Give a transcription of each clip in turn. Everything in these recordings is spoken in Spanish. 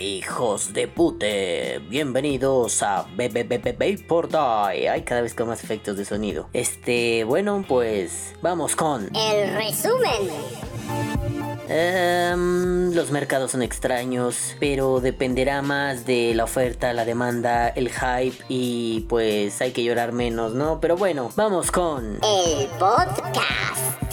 hijos de pute, bienvenidos a Vapor Die. Hay cada vez con más efectos de sonido. Este, bueno, pues vamos con. El resumen. Em, los mercados son extraños, pero dependerá más de la oferta, la demanda, el hype y pues hay que llorar menos, ¿no? Pero bueno, vamos con... El podcast.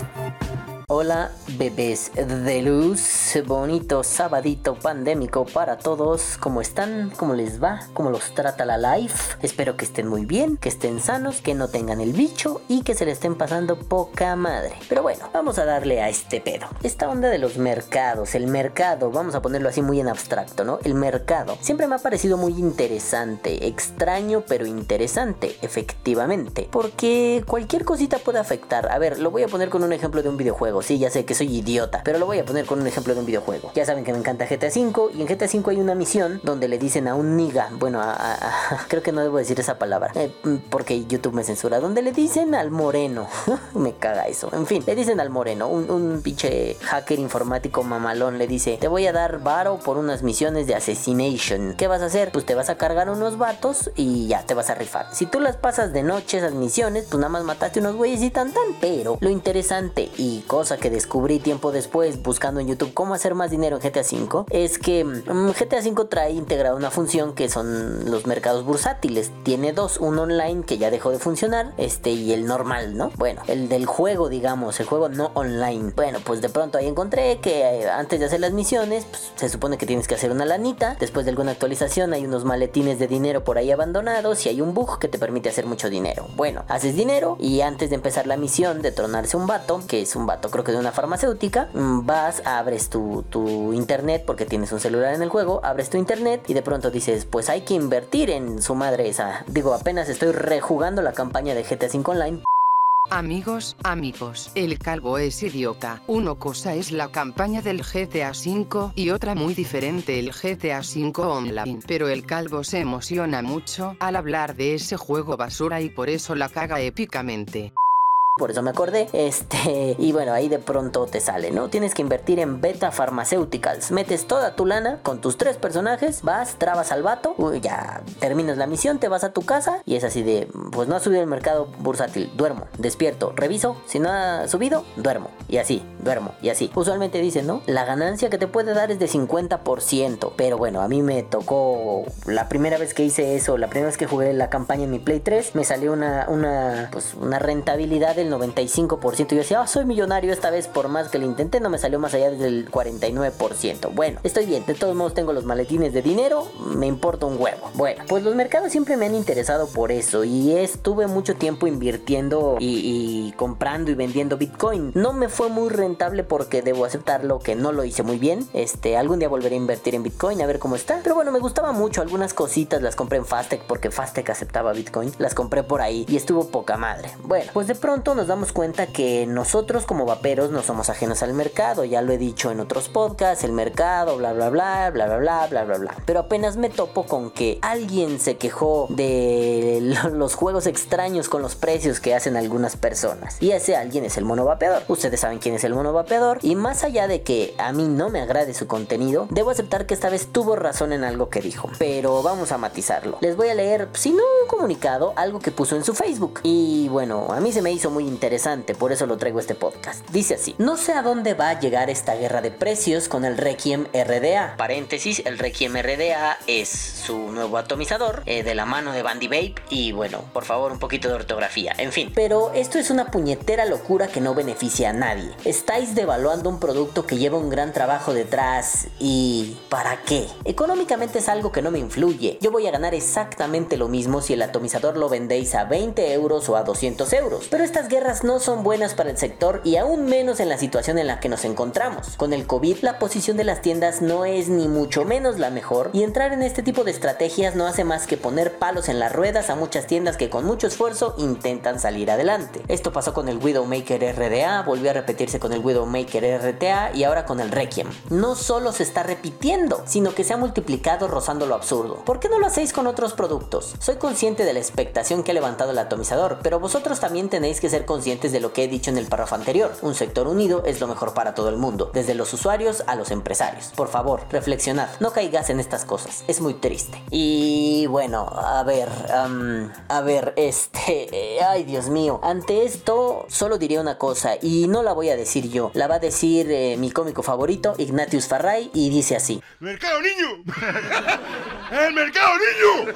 Hola bebés de luz, bonito sabadito pandémico para todos, ¿cómo están? ¿Cómo les va? ¿Cómo los trata la life? Espero que estén muy bien, que estén sanos, que no tengan el bicho y que se le estén pasando poca madre. Pero bueno, vamos a darle a este pedo. Esta onda de los mercados, el mercado, vamos a ponerlo así muy en abstracto, ¿no? El mercado siempre me ha parecido muy interesante, extraño pero interesante, efectivamente, porque cualquier cosita puede afectar. A ver, lo voy a poner con un ejemplo de un videojuego. Sí, ya sé que soy idiota, pero lo voy a poner con un ejemplo de un videojuego. Ya saben que me encanta GTA V y en GTA V hay una misión donde le dicen a un niga, bueno, a- creo que no debo decir esa palabra, eh, porque YouTube me censura, donde le dicen al moreno, me caga eso. En fin, le dicen al moreno, un, un pinche hacker informático mamalón le dice, te voy a dar varo por unas misiones de assassination. ¿Qué vas a hacer? Pues te vas a cargar unos vatos y ya te vas a rifar. Si tú las pasas de noche esas misiones, pues nada más mataste unos güeyes y tan tan. Pero lo interesante y cosa que descubrí tiempo después buscando en YouTube cómo hacer más dinero en GTA V es que mm, GTA V trae integrada una función que son los mercados bursátiles. Tiene dos, un online que ya dejó de funcionar, este y el normal, ¿no? Bueno, el del juego, digamos, el juego no online. Bueno, pues de pronto ahí encontré que eh, antes de hacer las misiones, pues, se supone que tienes que hacer una lanita. Después de alguna actualización hay unos maletines de dinero por ahí abandonados y hay un bug que te permite hacer mucho dinero. Bueno, haces dinero y antes de empezar la misión de tronarse un vato, que es un vato creo que de una farmacéutica, mm, vas, abres tu, tu internet porque tienes un celular en el juego, abres tu internet y de pronto dices, pues hay que invertir en su madre esa. Digo, apenas estoy rejugando la campaña de GTA V Online. Amigos, amigos, el calvo es idiota. Una cosa es la campaña del GTA V y otra muy diferente el GTA V Online. Pero el calvo se emociona mucho al hablar de ese juego basura y por eso la caga épicamente. Por eso me acordé. Este, y bueno, ahí de pronto te sale, ¿no? Tienes que invertir en Beta Pharmaceuticals. Metes toda tu lana con tus tres personajes, vas, trabas al vato, ya terminas la misión, te vas a tu casa y es así de, pues no ha subido el mercado bursátil, duermo, despierto, reviso, si no ha subido, duermo. Y así, duermo, y así. Usualmente dicen, ¿no? La ganancia que te puede dar es de 50%. Pero bueno, a mí me tocó la primera vez que hice eso, la primera vez que jugué la campaña en mi Play 3, me salió una, una, pues, una rentabilidad del 95%. Y yo decía, "Ah, soy millonario esta vez, por más que lo intenté, no me salió más allá del 49%. Bueno, estoy bien, de todos modos tengo los maletines de dinero, me importa un huevo. Bueno, pues los mercados siempre me han interesado por eso y estuve mucho tiempo invirtiendo y, y comprando y vendiendo Bitcoin. No me fue muy rentable porque debo aceptarlo que no lo hice muy bien. Este, algún día volveré a invertir en Bitcoin a ver cómo está. Pero bueno, me gustaba mucho. Algunas cositas las compré en Fastec porque Fastec aceptaba Bitcoin. Las compré por ahí y estuvo poca madre. Bueno, pues de pronto nos damos cuenta que nosotros como vaperos no somos ajenos al mercado. Ya lo he dicho en otros podcasts, el mercado, bla bla bla, bla bla bla, bla bla bla. Pero apenas me topo con que alguien se quejó de lo- los juegos extraños con los precios que hacen algunas personas. Y ese alguien es el mono vapeador. Ustedes saben quién es el mono vapeador. Y más allá de que a mí no me agrade su contenido, debo aceptar que esta vez tuvo razón en algo que dijo. Pero vamos a matizarlo. Les voy a leer, si no un comunicado, algo que puso en su Facebook. Y bueno, a mí se me hizo muy interesante, por eso lo traigo este podcast. Dice así: No sé a dónde va a llegar esta guerra de precios con el Requiem RDA. Paréntesis: el Requiem RDA es su nuevo atomizador eh, de la mano de Bandy Vape. Y bueno, por favor, un poquito de ortografía. En fin, pero esto es una puñetera locura que no beneficia a nadie. Estáis devaluando un producto que lleva un gran trabajo detrás y ¿para qué? Económicamente es algo que no me influye. Yo voy a ganar exactamente lo mismo si el atomizador lo vendéis a 20 euros o a 200 euros. Pero estas guerras encierras no son buenas para el sector y aún menos en la situación en la que nos encontramos. Con el COVID la posición de las tiendas no es ni mucho menos la mejor y entrar en este tipo de estrategias no hace más que poner palos en las ruedas a muchas tiendas que con mucho esfuerzo intentan salir adelante. Esto pasó con el Widowmaker RDA, volvió a repetirse con el Widowmaker RTA y ahora con el Requiem. No solo se está repitiendo, sino que se ha multiplicado rozando lo absurdo. ¿Por qué no lo hacéis con otros productos? Soy consciente de la expectación que ha levantado el atomizador, pero vosotros también tenéis que ser conscientes de lo que he dicho en el párrafo anterior. Un sector unido es lo mejor para todo el mundo, desde los usuarios a los empresarios. Por favor, reflexionad, no caigas en estas cosas, es muy triste. Y bueno, a ver, am, a ver, este, eh, ay Dios mío, ante esto solo diría una cosa y no la voy a decir yo, la va a decir eh, mi cómico favorito, Ignatius Farray, y dice así. ¡Mercado, niño! ¡El mercado, niño!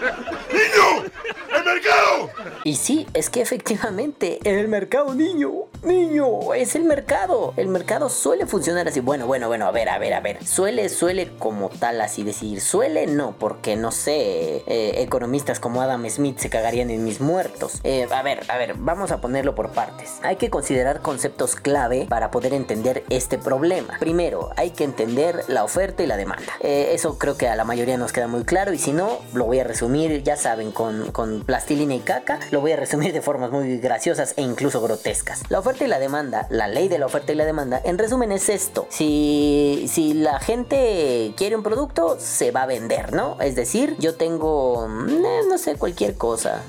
¡Niño! ¡El mercado! Y sí, es que efectivamente, el mercado niño, niño, es el mercado. El mercado suele funcionar así. Bueno, bueno, bueno, a ver, a ver, a ver. Suele, suele como tal así decir. Suele no, porque no sé, eh, economistas como Adam Smith se cagarían en mis muertos. Eh, a ver, a ver, vamos a ponerlo por partes. Hay que considerar conceptos clave para poder entender este problema. Primero, hay que entender la oferta y la demanda. Eh, eso creo que a la mayoría nos queda muy claro y si no, lo voy a resumir, ya saben, con, con plastilina y caca, lo voy a resumir de formas muy graciosas e incluso grotescas. La oferta y la demanda, la ley de la oferta y la demanda, en resumen es esto. Si, si la gente quiere un producto, se va a vender, ¿no? Es decir, yo tengo, eh, no sé, cualquier cosa.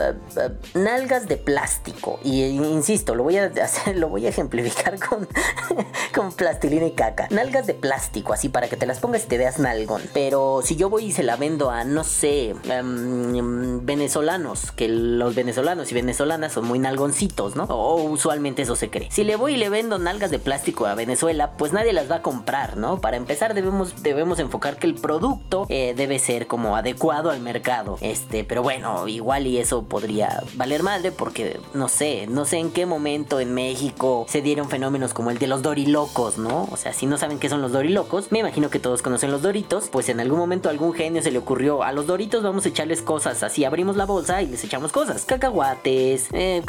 eh, eh, Nalgas de plástico. Y insisto, lo voy a hacer, lo voy a ejemplificar con, con plastilina y caca. Nalgas de plástico, así para que te las pongas y te veas nalgón. Pero si yo voy y se la vendo a, no sé, em, venezolanos, que los venezolanos y venezolanas son muy nalgoncitos, ¿no? O usualmente eso se cree. Si le voy y le vendo nalgas de plástico a Venezuela, pues nadie las va a comprar, ¿no? Para empezar debemos, debemos enfocar que el producto eh, debe ser como adecuado al mercado. Este, pero bueno, igual y eso podría valer madre porque no sé, no sé en qué momento en México se dieron fenómenos como el de los dorilocos, ¿no? O sea, si no saben qué son los dorilocos, me imagino que todos conocen los doritos, pues en algún momento algún genio se le ocurrió a los doritos vamos a echarles cosas, así abrimos la bolsa y les echamos cosas, cacahuates, eh,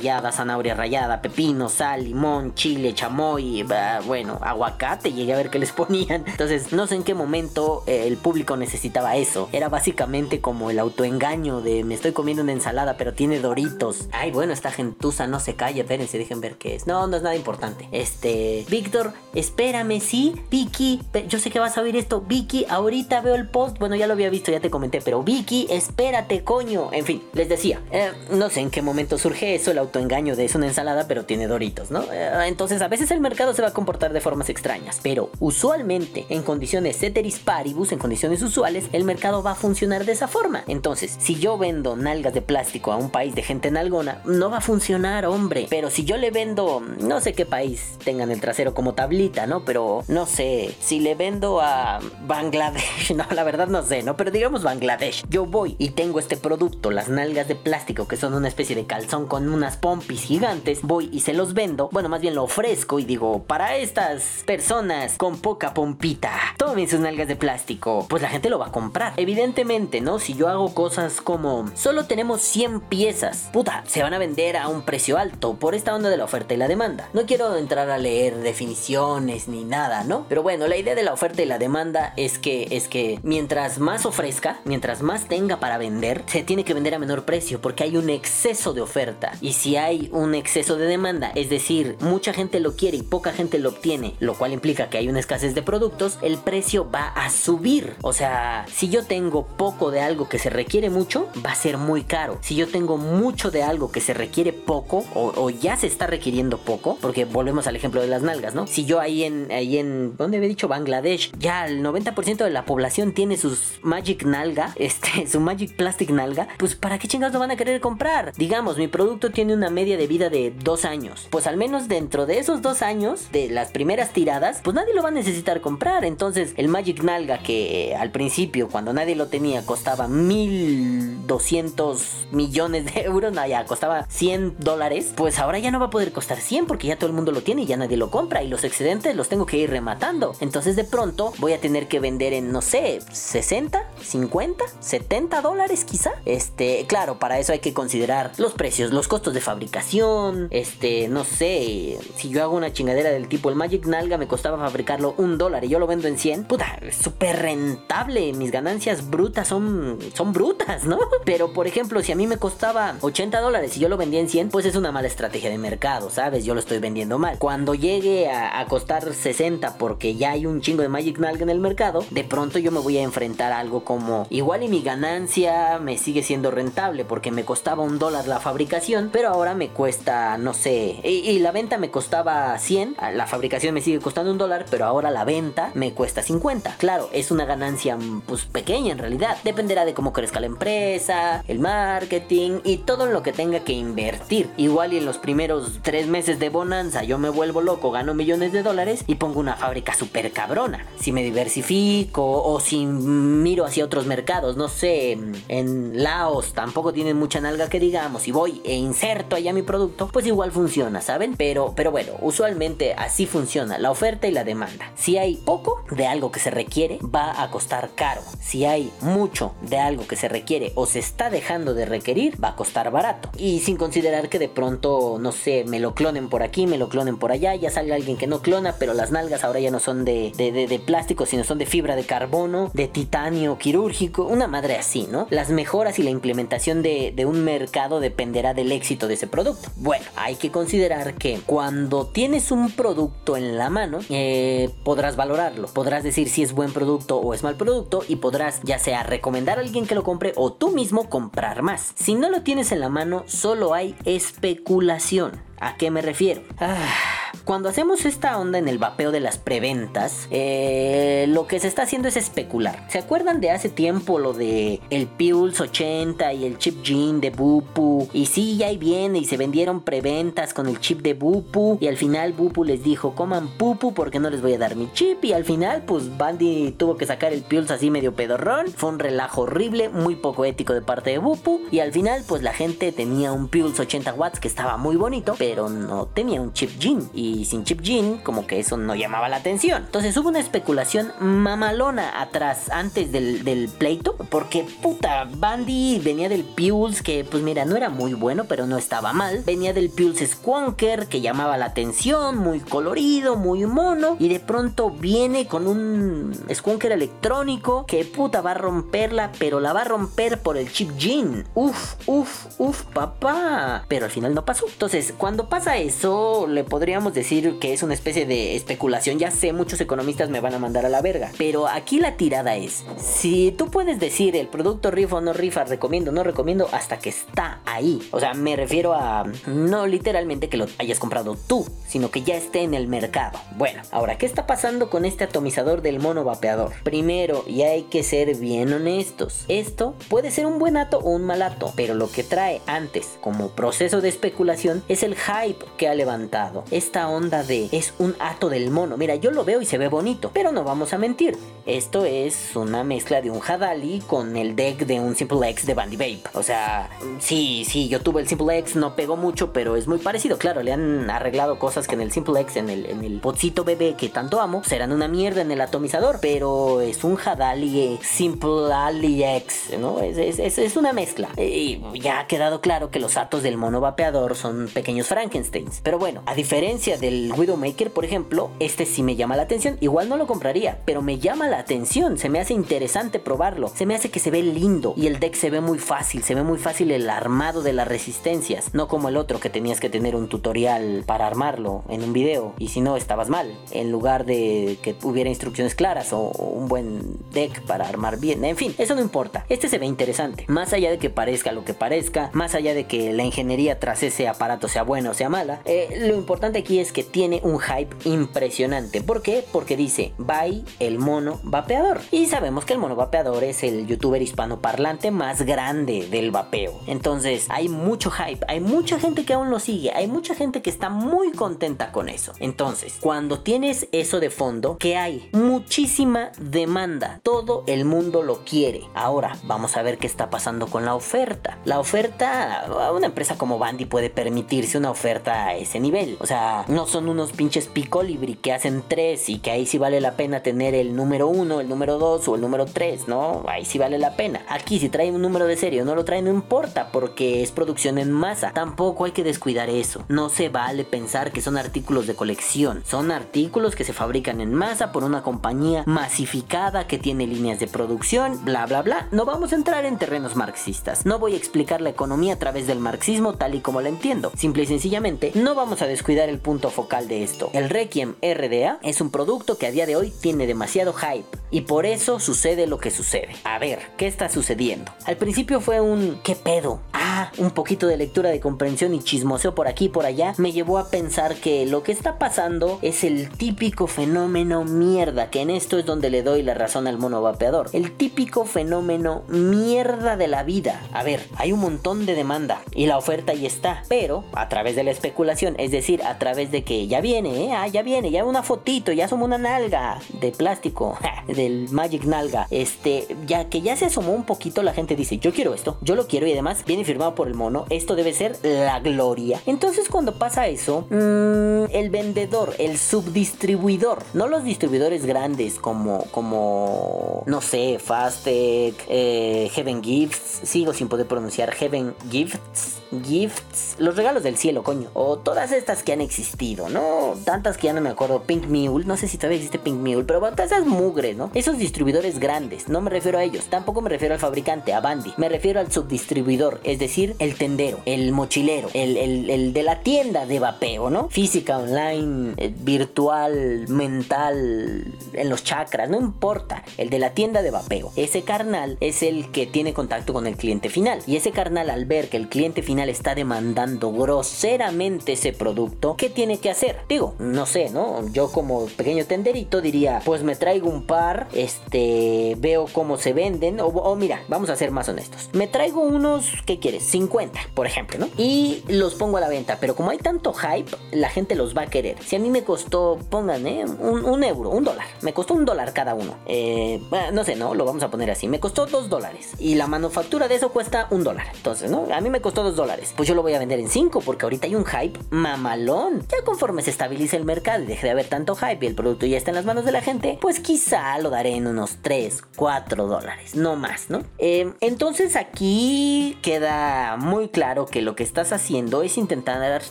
rallada, zanahoria rallada, pepino, sal, limón, chile, chamoy, bah, bueno, aguacate, llegué a ver qué les ponían. Entonces, no sé en qué momento eh, el público necesitaba eso. Era básicamente como el autoengaño de me estoy comiendo una ensalada, pero tiene doritos. Ay, bueno, esta gentuza no se calla, espérense, dejen ver qué es. No, no es nada importante. Este, Víctor, espérame, sí, Vicky, yo sé que vas a oír esto. Vicky, ahorita veo el post. Bueno, ya lo había visto, ya te comenté, pero Vicky, espérate, coño. En fin, les decía, eh, no sé en qué momento surge eso, el autoengaño de es una ensalada, pero tiene doritos, ¿no? Eh, entonces, a veces el mercado se va a comportar de formas extrañas, pero usualmente en condiciones ceteris paribus, en condiciones usuales, el mercado va a funcionar de esa forma. Entonces, si yo vendo nalgas de plástico a un país de gente nalgona, no va a funcionar, hombre. Pero si yo le vendo, no sé qué país tengan el trasero como tablita, ¿no? Pero no sé, si le vendo a Bangladesh, no, la verdad no sé, ¿no? Pero digamos Bangladesh, yo voy y tengo este producto, las nalgas de plástico, que son una especie de calzón con unas pompis gigantes, voy y se los vendo, bueno, más bien lo ofrezco y digo, para estas personas con poca pompita, tomen sus nalgas de plástico, pues la gente lo va a comprar. Evidentemente, ¿no? Si yo hago cosas como, solo tenemos 100 piezas, puta, se van a vender a un precio alto por esta onda de la oferta y la demanda. No quiero entrar a leer definiciones ni nada, ¿no? Pero bueno, la idea de la oferta y la demanda es que es que mientras más ofrezca, mientras más tenga para vender, se tiene que vender a menor precio porque hay un exceso de oferta. Y si hay un exceso de demanda, es decir, mucha gente lo quiere y poca gente lo obtiene, lo cual implica que hay una escasez de productos, el precio va a subir. O sea, si yo tengo poco de algo que se requiere mucho, va a ser muy caro. Si yo tengo mucho de algo que se requiere poco o, ya se está requiriendo poco, porque volvemos al ejemplo de las nalgas, ¿no? Si yo ahí en, ahí en, ¿dónde había dicho? Bangladesh, ya el 90% de la población tiene sus Magic Nalga, este, su Magic Plastic Nalga, pues ¿para qué chingados lo van a querer comprar? Digamos, mi producto tiene una media de vida de dos años. Pues al menos dentro de esos dos años, de las primeras tiradas, pues nadie lo va a necesitar comprar. Entonces, el Magic Nalga que al principio, cuando nadie lo tenía, costaba 1200 millones de euros, no, ya costaba 100 dólares, pues ahora ya no va a poder costar 100 porque ya todo el mundo lo tiene y ya nadie lo compra y los excedentes los tengo que ir rematando. Entonces de pronto voy a tener que vender en, no sé, 60, 50, 70 dólares quizá. Este, claro, para eso hay que considerar los precios, los costos de fabricación. Este, no sé, si yo hago una chingadera del tipo el Magic Nalga me costaba fabricarlo un dólar y yo lo vendo en 100, puta, súper rentable. Mis ganancias brutas son, son brutas, ¿no? Pero por ejemplo, si a mí me costaba 80 dólares y yo lo vendía en 100, pues es una mala estrategia de mercado, ¿sabes? Yo lo estoy vendiendo mal. Cuando llegue a, a costar 60 porque ya hay un chingo de Magic Nalga en el mercado, de pronto yo me voy a enfrentar a algo como igual y mi ganancia me sigue siendo rentable porque me costaba un dólar la fabricación, pero ahora me cuesta, no sé, y, la venta me costaba 100, la fabricación me sigue costando un dólar, pero ahora la venta me cuesta 50. Claro, es una ganancia pues pequeña en realidad. Dependerá de cómo crezca la empresa, el marketing y todo en lo que tenga que invertir. Igual y en los primeros tres meses de bonanza yo me vuelvo loco, gano millones de dólares y pongo una fábrica súper cabrona. Si me diversifico o si miro hacia otros mercados, no sé, en Laos tampoco tienen mucha nalga que digamos, y voy e inserto allá mi producto, pues igual funciona, ¿saben? Pero, pero bueno, usualmente así funciona la oferta y la demanda. Si hay poco de algo que se requiere, va a costar caro. Si hay mucho de algo que se requiere o se está dejando de requerir, va a costar barato. Y sin considerar que de pronto, no sé, me lo clonen por aquí, me lo clonen por allá, ya salga alguien que no clona, pero las nalgas ahora ya no son de, de, de- de plástico, sino son de fibra de carbono, de titanio quirúrgico, una madre así, ¿no? Las mejoras y la implementación de, de un mercado dependerá del éxito de ese producto. Bueno, hay que considerar que cuando tienes un producto en la mano, eh, podrás valorarlo, podrás decir si es buen producto o es mal producto y podrás ya sea recomendar a alguien que lo compre o tú mismo comprar más. Si no lo tienes en la mano, solo hay especulación. ¿A qué me refiero? Ah, cuando hacemos esta onda en el vapeo de las preventas, eh, lo que se está haciendo es especular. ¿Se acuerdan de hace tiempo lo de el Pulse 80 y el chip Jean de Bupu? Y sí, ya ahí viene y se vendieron preventas con el chip de Bupu y al final Bupu les dijo coman pupu porque no les voy a dar mi chip y al final pues Bandy tuvo que sacar el Pulse así medio pedorrón. Fue un relajo horrible, muy poco ético de parte de Bupu y al final pues la gente tenía un Pulse 80 watts que estaba muy bonito, pero no tenía un chip Jean y sin chip Jean como que eso no llamaba la atención. Entonces hubo una especulación mamalona atrás antes del, del pleito porque puta Bandy venía del Pulse que pues mira no era muy bueno pero no estaba mal. Venía del Pulse Squonker que llamaba la atención, muy colorido, muy mono y de pronto viene con un Squonker electrónico que puta va a romperla pero la va a romper por el chip Jean. Uf, uf, uf, papá. Pero al final no pasó. Entonces, cuando pasa eso, le podríamos decir que es una especie de especulación. Ya sé, muchos economistas me van a mandar a la verga. Pero aquí la tirada es: si tú puedes decir el producto rifa o no rifa, recomiendo o no recomiendo, hasta que está ahí. O sea, me refiero a no literalmente que lo hayas comprado tú, sino que ya esté en el mercado. Bueno, ahora, ¿qué está pasando con este atomizador del mono vapeador? Primero, y hay que ser bien honestos, esto puede ser un buen ato o un mal ato, pero lo que trae antes como proceso de especulación es el hype que ha levantado. Esta onda de es un ato del mono. Mira, yo lo veo y se ve bonito, pero no vamos a mentir. Esto es una mezcla de un Hadali con el deck de un Simple X de Bandy Vape. O sea, sí, sí, yo tuve el Simple X, no pegó mucho, pero es muy parecido. Claro, le han arreglado cosas que en el Simple X, en el, en el potcito bebé que tanto amo, serán una mierda en el atomizador, pero es un Hadali Simple Ali X, ¿no? Es una mezcla. Y ya ha quedado claro que los atos del mono vapeador son pequeños Frankensteins. Pero bueno, a diferencia del Widowmaker, por ejemplo, este sí me llama la atención. Igual no lo compraría, pero me llama la atención. Se me hace interesante probarlo. Se me hace que se ve lindo y el deck se ve muy fácil. Se ve muy fácil el armado de las resistencias. No como el otro que tenías que tener un tutorial para armarlo en un video. Y si no, estabas mal. En lugar de que hubiera instrucciones claras o un buen deck para armar bien. En fin, eso no importa. Este se ve interesante. Más allá de que parezca lo que parezca, más allá de que la ingeniería tras ese aparato sea buena o sea mala, eh, lo importante aquí es que tiene un hype impresionante. ¿Por qué? Porque dice, bye el mono vapeador. Y sabemos que el mono vapeador es el youtuber hispanoparlante más grande del vapeo. Entonces hay mucho hype, hay mucha gente que aún lo sigue, hay mucha gente que está muy contenta con eso. Entonces, cuando tienes eso de fondo, ¿qué hay? Muchísima demanda. Todo el mundo lo quiere. Ahora, vamos a ver qué está pasando con la oferta. La oferta, una empresa como Bandy puede permitirse una oferta a ese nivel. O sea, no No son unos pinches picolibri que hacen tres y que ahí sí vale la pena tener el número uno, el número dos o el número tres, ¿no? Ahí sí vale la pena. Aquí si traen un número de serie o no lo traen no importa porque es producción en masa. Tampoco hay que descuidar eso. No se vale pensar que son artículos de colección. Son artículos que se fabrican en masa por una compañía masificada que tiene líneas de producción, bla bla bla. No vamos a entrar en terrenos marxistas. No voy a explicar la economía a través del marxismo tal y como la entiendo. Simple y sencillamente, no vamos a descuidar el punto focal de esto. El Requiem RDA es un producto que a día de hoy tiene demasiado hype y por eso sucede lo que sucede. A ver, ¿qué está sucediendo? Al principio fue un ¿qué pedo? Ah, un poquito de lectura de comprensión y chismoseo por aquí y por allá me llevó a pensar que lo que está pasando es el típico fenómeno mierda, que en esto es donde le doy la razón al mono vapeador. El típico fenómeno mierda de la vida. A ver, hay un montón de demanda y la oferta ahí está, pero a través de la especulación, es decir, a través de que ya viene, ¿eh? ah, ya viene, ya una fotito, ya somos una nalga de plástico, del Magic Nalga, este, ya que ya se asomó un poquito, la gente dice, yo quiero esto, yo lo quiero y además viene firmado por el mono, esto debe ser la gloria. Entonces cuando pasa eso, mmm, el vendedor, el subdistribuidor, no los distribuidores grandes como, como, no sé, Fastec, eh, Heaven Gifts, sigo sin poder pronunciar Heaven Gifts, Gifts, los regalos del cielo, coño, o todas estas que han existido, ¿no? Tantas que ya no me acuerdo, Pink Mule, no sé si todavía existe Pink Mule, pero todas esas mugres, ¿no? Esos distribuidores grandes, no me refiero a ellos, tampoco me refiero al fabricante, a Bandy, me refiero al subdistribuidor, es decir, el tendero, el mochilero, el, el, el de la tienda de vapeo, ¿no? Física, online, eh, virtual, mental, en los chakras, no importa, el de la tienda de vapeo. Ese carnal es el que tiene contacto con el cliente final y ese carnal al ver que el cliente final está demandando groseramente ese producto, ¿qué tiene que hacer? Digo, no sé, ¿no? Yo como pequeño tenderito diría, pues me traigo un par, este, veo cómo se venden, o, mira, vamos a ser más honestos. Me traigo unos, ¿qué quieres? 50, por ejemplo, ¿no? Y los pongo a la venta, pero como hay tanto hype, la gente los va a querer. Si a mí me costó, pongan, ¿eh? Un, euro, un dólar. Me costó un dólar cada uno. Eh, no sé, ¿no? Lo vamos a poner así. Me costó dos dólares. Y la manufactura de eso cuesta un dólar. Entonces, ¿no? A mí me costó dos dólares. Pues yo lo voy a vender en cinco porque ahorita hay un hype mamalón. Ya conforme se estabilice el mercado y deje de haber tanto hype y el producto ya está en las manos de la gente, pues quizá lo daré en unos 3, 4 dólares. No más, ¿no? Eh, entonces aquí queda muy claro que lo que estás haciendo es intentar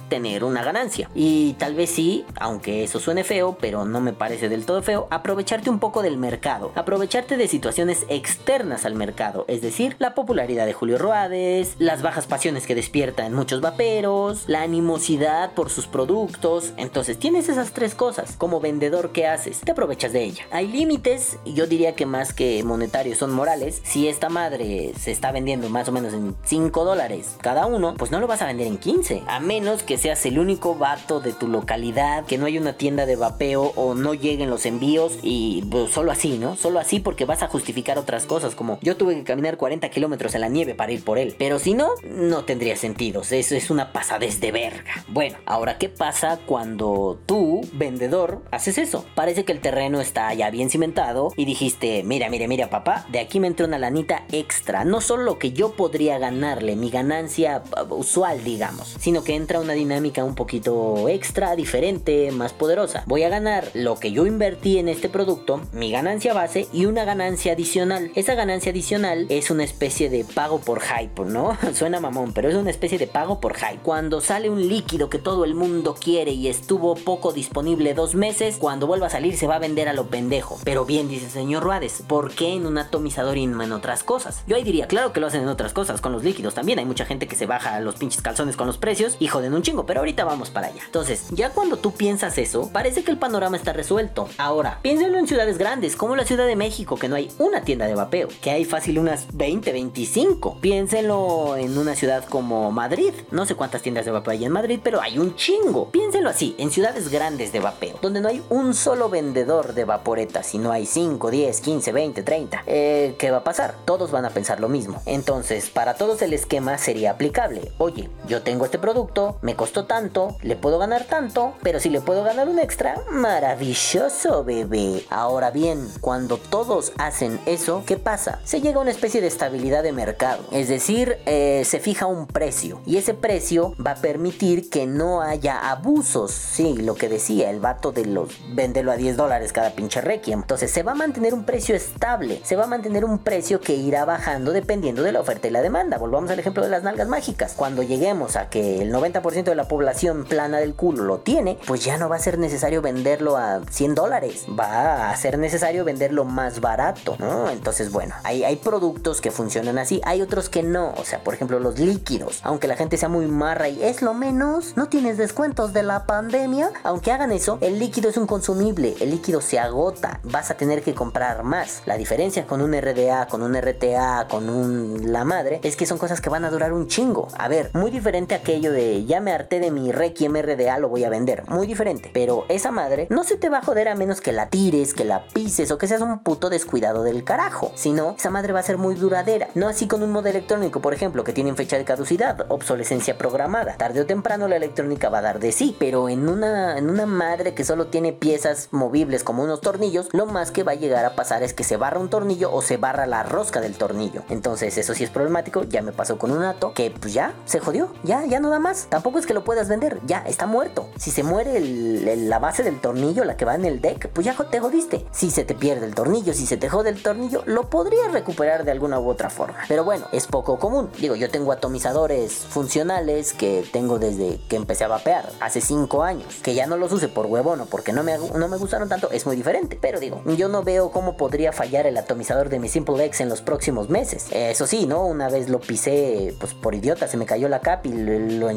tener una ganancia. Y tal vez sí, aunque eso suene feo, pero no me parece del todo feo, aprovecharte un poco del mercado. Aprovecharte de situaciones externas al mercado. Es decir, la popularidad de Julio Ruades, las bajas pasiones que despierta en muchos vaperos, la animosidad por sus productos. Entonces tienes esas tres cosas. Como vendedor, ¿qué haces? Te aprovechas de ella. Hay límites, y yo diría que más que monetarios son morales. Si esta madre se está vendiendo más o menos en 5 dólares cada uno, pues no lo vas a vender en 15. A menos que seas el único vato de tu localidad, que no hay una tienda de vapeo o no lleguen los envíos y pues, solo así, ¿no? Solo así porque vas a justificar otras cosas como yo tuve que caminar 40 kilómetros en la nieve para ir por él. Pero si no, no tendría sentido. Eso es una pasadez de verga. Bueno, ahora, ¿qué pasa cuando tú, vendedor, haces eso? Parece que el terreno está ya bien cimentado y dijiste, mira, mira, mira, papá, de aquí me entra una lanita extra. No solo lo que yo podría ganarle, mi ganancia uh, usual, digamos, sino que entra una dinámica un poquito extra, diferente, más poderosa. Voy a ganar lo que yo invertí en este producto, mi ganancia base y una ganancia adicional. Esa ganancia adicional es una especie de pago por hype, ¿no? Suena mamón, pero es una especie de pago por hype. Cuando sale un líquido que todo el mundo quiere y estuvo poco disponible dos meses, cuando vuelva a salir se va a vender a lo pendejo. Pero bien, dice el señor Ruades, ¿por qué en un atomizador y no en otras cosas? Yo ahí diría, claro que lo hacen en otras cosas, con los líquidos también. Hay mucha gente que se baja los pinches calzones con los precios y joden un chingo, pero ahorita vamos para allá. Entonces, ya cuando tú piensas eso, parece que el panorama está resuelto. Ahora, piénsenlo en ciudades grandes, como la Ciudad de México, que no hay una tienda de vapeo, que hay fácil unas 20, 25. Piénsenlo en una ciudad como Madrid. No sé cuántas tiendas de vapeo hay en Madrid, pero hay un chingo. Piénsenlo así, en ciudades grandes de vapeo, donde no hay un solo vendedor de vaporetas, si no hay 5, 10, 15, 20, 30. Eh, ¿Qué va a pasar? Todos van a pensar lo mismo. Entonces, para todos el esquema sería aplicable. Oye, yo tengo este producto, me costó tanto, le puedo ganar tanto, pero si le puedo ganar un extra, maravilloso, bebé. Ahora bien, cuando todos hacen eso, ¿qué pasa? Se llega a una especie de estabilidad de mercado. Es decir, eh, se fija un precio. Y ese precio va a permitir que no haya abusos. Sí, lo que decía, el vato de los venderlo a 10 dólares cada pinche Requiem. Entonces se va a mantener un precio estable. Se va a mantener un precio que irá bajando dependiendo de la oferta y la demanda. Volvamos al ejemplo de las nalgas mágicas. Cuando lleguemos a que el 90% de la población plana del culo lo tiene, pues ya no va a ser necesario venderlo a 100 dólares. Va a ser necesario venderlo más barato. Entonces, bueno, hay, hay productos que funcionan así, hay otros que no. O sea, por ejemplo, los líquidos. Aunque la gente sea muy marra y es lo menos, no tienes descuentos de la pandemia. Aunque hagan eso, el líquido es un consumible. El líquido se agota. Vas a tener que comprar más. La diferencia con un RDA, con un RTA, con un la madre, es que son cosas que van a durar un chingo. A ver, muy diferente aquello de ya me harté de mi Requiem RDA, lo voy a vender. Muy diferente. Pero esa madre no se te va a joder a menos que la tires, que la pises o que seas un puto descuidado del carajo. Si no, esa madre va a ser muy duradera. No así con un modelo electrónico, por ejemplo, que tienen fecha de caducidad, obsolescencia programada. Tarde o temprano la electrónica va a dar de sí, pero en una, en una madre que solo tiene piezas movibles como unos tornillos, lo más que va a llegar a pasar es que se barra un tornillo o se barra la rosca del tornillo. Entonces eso sí es problemático, ya me pasó con un ato que pues ya se jodió, ya, ya no da más. Tampoco es que lo puedas vender, ya está muerto. Si se muere la base del tornillo, la que va en el deck, pues ya te jodiste. Si se te pierde el tornillo, si se te jode el tornillo, lo podrías recuperar de alguna u otra forma. Pero bueno, es poco común. Digo, yo tengo atomizadores funcionales que tengo desde que empecé a vapear, hace 5 años. Que ya no los use por huevón o porque no me, no me gustaron tanto, es muy diferente. Pero digo, yo no veo cómo podría fallar el atomizador de mi Simple X en los próximos meses. Eso sí, ¿no? Una vez lo pisé, pues por idiota, se me cayó la cap y lo, lo.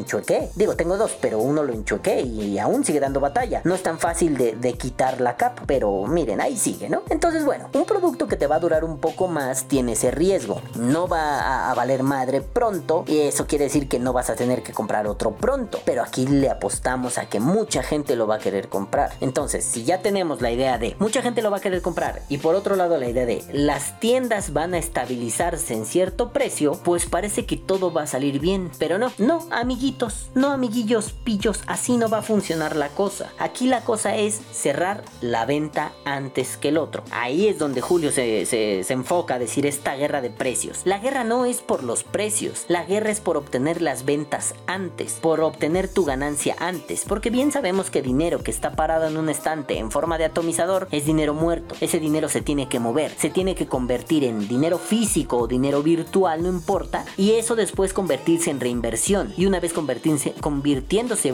Digo, tengo dos, pero uno lo enchuequé y aún sigue dando batalla. No es tan fácil de, de quitar la cap, pero miren, ahí sigue, ¿no? Entonces, bueno, un producto que te va a durar un poco más tiene ese riesgo. No va a valer madre pronto y eso quiere decir que no vas a tener que comprar otro pronto. Pero aquí le apostamos a que mucha gente lo va a querer comprar. Entonces, si ya tenemos la idea de mucha gente lo va a querer comprar y por otro lado la idea de las tiendas van a estabilizarse en cierto precio, pues parece que todo va a salir bien. Pero no, no, amiguitos, no amiguillos, pillos, así no va a funcionar la cosa. Aquí la cosa es cerrar la venta antes que el otro. Ahí es donde Julio se, se- se enfoca a decir esta guerra de precios. La guerra no es por los precios, la guerra es por obtener las ventas antes, por obtener tu ganancia antes, porque bien sabemos que dinero que está parado en un estante en forma de atomizador es dinero muerto. Ese dinero se tiene que mover, se tiene que convertir en dinero físico o dinero virtual, no importa, y eso después convertirse en reinversión. Y una vez convertirse, convirtiéndose...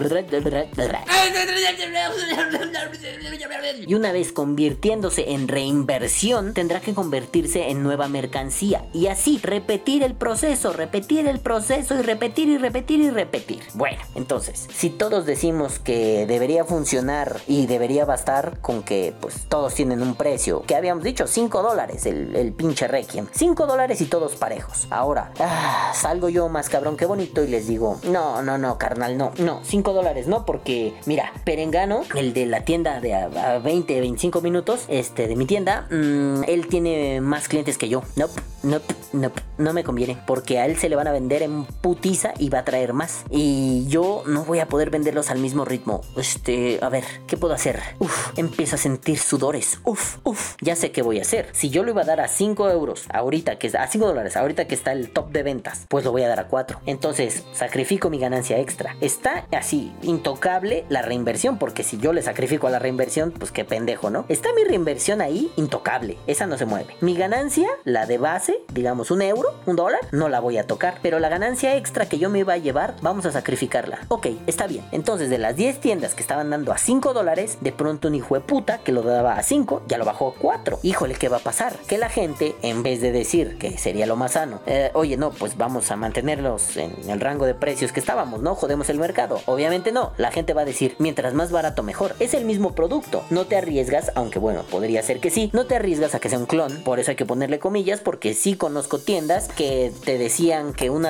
Y una vez convirtiéndose en reinversión, tendrá que convertirse en nueva mercancía. Y así, repetir el proceso, repetir el proceso y repetir y repetir y repetir. Bueno, entonces, si todos decimos que debería funcionar y debería bastar con que pues todos tienen un precio, que habíamos dicho 5 dólares el, pinche Requiem. 5 dólares y todos parejos. Ahora, ah, salgo yo más cabrón que bonito y les digo, no, no, no, carnal, no, no, 5 dólares no, porque mira, Perengano, el de la tienda de a, a 20, 25 minutos, este, de mi tienda, mm, él tiene más clientes que yo. Nope, nope, nope, no me conviene, porque a él se le van a vender en putiza y va a traer más. Y yo no voy a poder venderlos al mismo ritmo. Este, a ver, ¿qué puedo hacer? Uf, empiezo a sentir sudores. Uf, uf, ya sé qué voy a hacer. Si yo lo iba a dar a 5 euros, ahorita que es a 5 dólares, ahorita que está el top de ventas, pues lo voy a dar a 4. Entonces, sacrifico mi ganancia extra. Está así, intocable la reinversión, porque si yo le sacrifico a la reinversión, pues qué pendejo, ¿no? Está mi reinversión ahí, intocable. Esa no se mueve. Mi ganancia, la de base, digamos un euro, un dólar, no la voy a tocar. Pero la ganancia extra que yo me iba a llevar, vamos a sacrificarla. Ok, está bien. Entonces, de las 10 tiendas que estaban dando a 5 dólares, de pronto un hijo de puta que lo daba a 5, ya lo bajó a 4. Híjole, ¿qué va a pasar? Que la gente, en vez de decir que sería lo más sano, eh, oye, no, pues vamos a mantenerlos en el rango de precios que estábamos, ¿no? Jodemos el mercado. Obviamente no. La gente va a decir, mientras más barato, mejor. Es el mismo producto. No te arriesgas, aunque bueno, podría ser que sí, no te arriesgas a que sea un clon. Por eso hay que ponerle comillas, porque sí conozco tiendas que te decían que un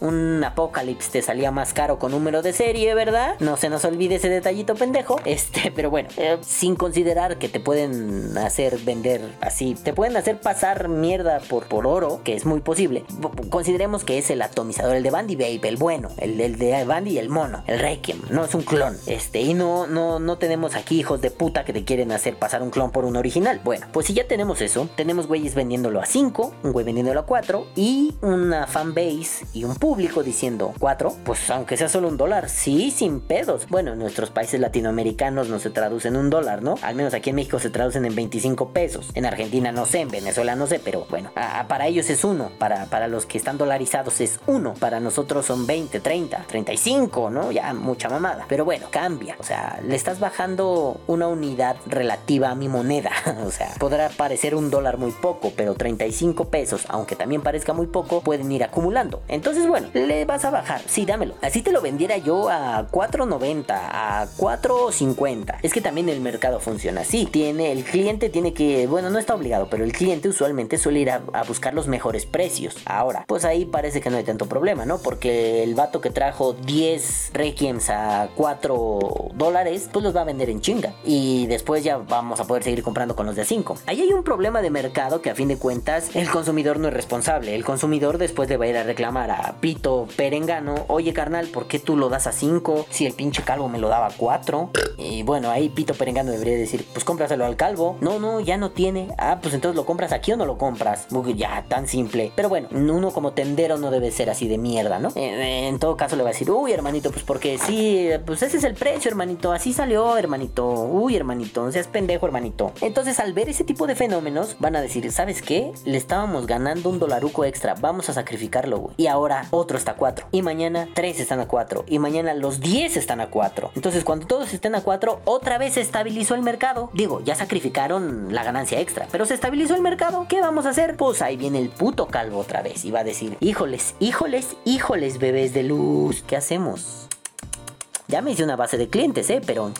un Apocalypse te salía más caro con número de serie, ¿verdad? No se nos olvide ese detallito pendejo. Este, pero bueno, eh, sin considerar que te pueden hacer vender así, te pueden hacer pasar mierda por, por oro, que es muy posible, consideremos que es el atomizador, el de Bandy Babe, el bueno, el, el de Bandy el mono, el Requiem, no es un clon. Este, y no, no, no tenemos aquí hijos de puta que te quieren hacer pasar un clon por un original. Bueno, pues si ya tenemos eso, tenemos güeyes vendiéndolo a 5, un güey vendiéndolo a 4 y una fanbase y un público diciendo 4, pues aunque sea solo un dólar, sí, sin pedos. Bueno, en nuestros países latinoamericanos no se traducen en un dólar, ¿no? Al menos aquí en México se traducen en 25 pesos. En Argentina no sé, en Venezuela no sé, pero bueno, para ellos es uno, para, para los que están dolarizados es uno, para nosotros son 20, 30, 35, ¿no? Ya mucha mamada. Pero bueno, cambia. O sea, le estás bajando una unidad relativa a mi moneda. o sea, podrá parecer un dólar muy poco, pero 35 pesos, aunque también parezca muy poco, pueden ir acumulando. Entonces, bueno, le vas a bajar. Sí, dámelo. Así te lo vendiera yo a 4.90, a 4.50. Es que también el mercado funciona así. Tiene, el cliente tiene que, bueno, no está obligado, pero el cliente usualmente suele ir a, buscar los mejores precios. Ahora, pues ahí parece que no hay tanto problema, ¿no? Porque el vato que trajo 10 Requiems a 4 dólares, pues los va a vender en chinga. Y después ya vamos a poder seguir comprando con los de 5. Ahí hay un problema de mercado que a fin de cuentas el consumidor no es responsable. El consumidor después le va a ir a reclamar a Pito Perengano, oye carnal, ¿por qué tú lo das a 5 si el pinche calvo me lo daba a 4? Y bueno, ahí Pito Perengano debería decir, pues cómpraselo al calvo. No, no, ya no tiene. Ah, pues entonces lo compras aquí o no lo compras. Ya, tan simple. Pero bueno, uno como tendero no debe ser así de mierda, ¿no? Eh, En todo caso le va a decir, uy hermanito, pues porque sí, pues ese es el precio, hermanito. Así salió, hermanito. Uy, hermanito, no seas pendejo, hermanito. Entonces al ver ese tipo de fenómenos, van a decir, ¿sabes qué? Le estábamos ganando un dolaruco extra. Vamos a sacrificarlo, güey. Y ahora otro está a 4. Y mañana 3 están a 4. Y mañana los 10 están a 4. Entonces cuando todos estén a 4, otra vez se estabilizó el mercado. Digo, ya sacrificaron la ganancia extra. Pero se estabilizó el mercado. ¿Qué vamos a hacer? Pues ahí viene el puto calvo otra vez. Y va a decir, híjoles, híjoles, híjoles, bebés de luz. ¿Qué hacemos? Ya me hice una base de clientes, ¿eh? Pero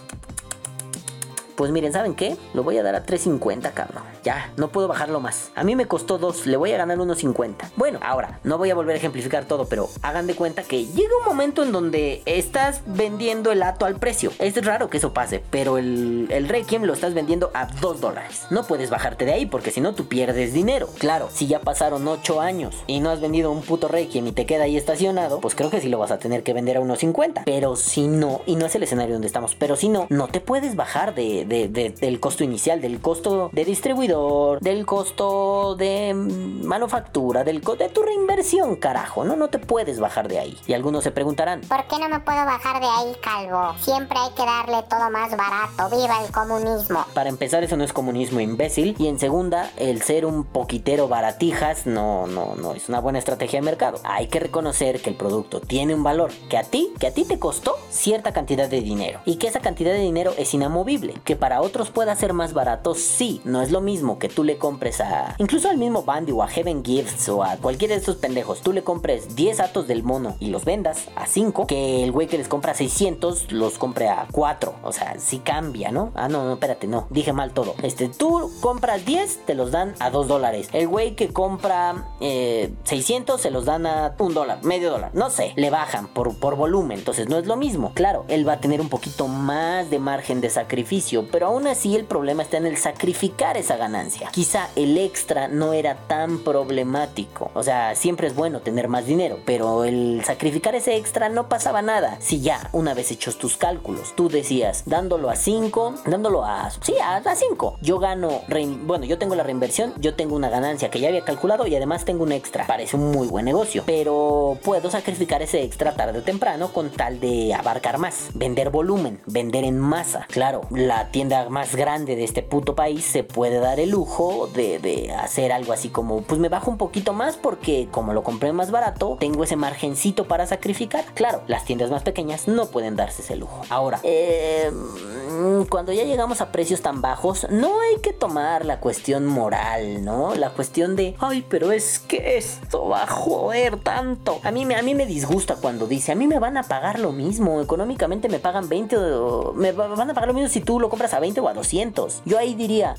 pues miren, ¿saben qué? Lo voy a dar a 3.50, cabrón. Ya, no puedo bajarlo más. A mí me costó 2, le voy a ganar 1.50. Bueno, ahora, no voy a volver a ejemplificar todo, pero hagan de cuenta que llega un momento en donde estás vendiendo el ato al precio. Es raro que eso pase, pero el, el Requiem lo estás vendiendo a 2 dólares. No puedes bajarte de ahí porque si no tú pierdes dinero. Claro, si ya pasaron 8 años y no has vendido un puto Requiem y te queda ahí estacionado, pues creo que sí lo vas a tener que vender a 1.50. Pero si no, y no es el escenario donde estamos, pero si no, no te puedes bajar de- del costo inicial, del costo de distribuidor, del costo de manufactura, del costo de tu reinversión, carajo, ¿no? No te puedes bajar de ahí. Y algunos se preguntarán, ¿Por qué no me puedo bajar de ahí, calvo? Siempre hay que darle todo más barato. ¡Viva el comunismo! Para empezar, eso no es comunismo imbécil. Y en segunda, el ser un poquitero baratijas no, no, no es una buena estrategia de mercado. Hay que reconocer que el producto tiene un valor que a ti, que a ti te costó cierta cantidad de dinero. Y que esa cantidad de dinero es inamovible. Que para otros pueda ser más barato, sí. No es lo mismo que tú le compres a. Incluso al mismo Bandy o a Heaven Gifts o a cualquiera de estos pendejos. Tú le compres 10 atos del mono y los vendas a 5. Que el güey que les compra 600 los compre a 4. O sea, sí cambia, ¿no? Ah, no, no, espérate, no. Dije mal todo. Este, tú compras 10, te los dan a 2 dólares. El güey que compra eh, 600 se los dan a 1 dólar, medio dólar. No sé, le bajan por, por volumen. Entonces no es lo mismo. Claro, él va a tener un poquito más de margen de sacrificio. Pero aún así el problema está en el sacrificar esa ganancia. Quizá el extra no era tan problemático. O sea, siempre es bueno tener más dinero. Pero el sacrificar ese extra no pasaba nada. Si ya una vez hechos tus cálculos, tú decías, dándolo a 5, dándolo a... Sí, a 5. Yo gano... Bueno, yo tengo la reinversión, yo tengo una ganancia que ya había calculado y además tengo un extra. Parece un muy buen negocio. Pero puedo sacrificar ese extra tarde o temprano con tal de abarcar más. Vender volumen, vender en masa. Claro, la tienda más grande de este puto país se puede dar el lujo de, de hacer algo así como, pues me bajo un poquito más porque como lo compré más barato, tengo ese margencito para sacrificar. Claro, las tiendas más pequeñas no pueden darse ese lujo. Ahora, eh, cuando ya llegamos a precios tan bajos, no hay que tomar la cuestión moral, ¿no? La cuestión de, ay, pero es que esto va a joder tanto. A mí, a mí me disgusta cuando dice, a mí me van a pagar lo mismo, económicamente me pagan 20 o... Me va- van a pagar lo mismo si tú lo compras a 20 o a 200. Yo ahí diría,